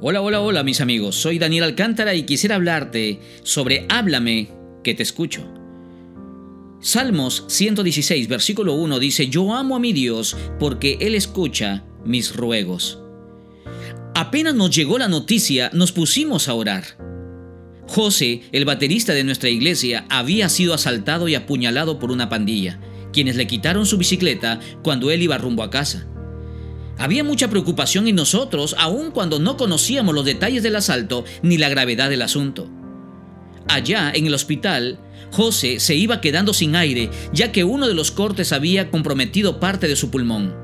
Hola, hola, hola mis amigos, soy Daniel Alcántara y quisiera hablarte sobre Háblame, que te escucho. Salmos 116, versículo 1 dice, Yo amo a mi Dios porque Él escucha mis ruegos. Apenas nos llegó la noticia, nos pusimos a orar. José, el baterista de nuestra iglesia, había sido asaltado y apuñalado por una pandilla, quienes le quitaron su bicicleta cuando él iba rumbo a casa. Había mucha preocupación en nosotros, aun cuando no conocíamos los detalles del asalto ni la gravedad del asunto. Allá, en el hospital, José se iba quedando sin aire, ya que uno de los cortes había comprometido parte de su pulmón.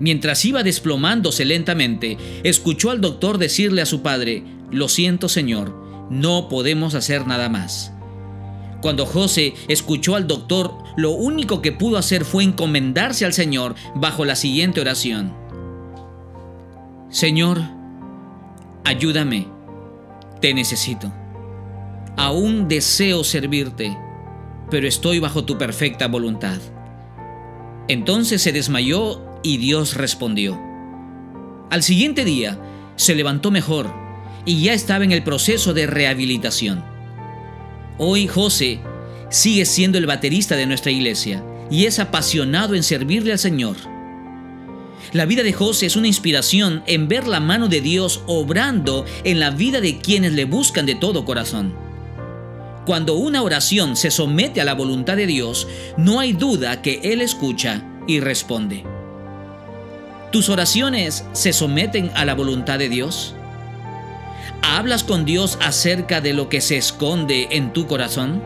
Mientras iba desplomándose lentamente, escuchó al doctor decirle a su padre, Lo siento, señor, no podemos hacer nada más. Cuando José escuchó al doctor, lo único que pudo hacer fue encomendarse al Señor bajo la siguiente oración. Señor, ayúdame, te necesito. Aún deseo servirte, pero estoy bajo tu perfecta voluntad. Entonces se desmayó y Dios respondió. Al siguiente día, se levantó mejor y ya estaba en el proceso de rehabilitación. Hoy José sigue siendo el baterista de nuestra iglesia y es apasionado en servirle al Señor. La vida de José es una inspiración en ver la mano de Dios obrando en la vida de quienes le buscan de todo corazón. Cuando una oración se somete a la voluntad de Dios, no hay duda que Él escucha y responde. ¿Tus oraciones se someten a la voluntad de Dios? ¿Hablas con Dios acerca de lo que se esconde en tu corazón?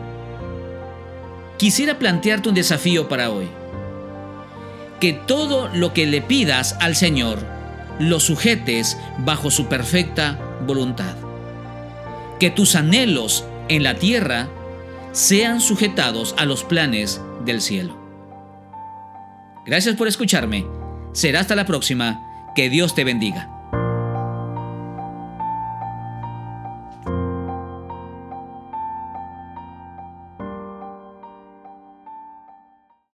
Quisiera plantearte un desafío para hoy. Que todo lo que le pidas al Señor lo sujetes bajo su perfecta voluntad. Que tus anhelos en la tierra sean sujetados a los planes del cielo. Gracias por escucharme. Será hasta la próxima. Que Dios te bendiga.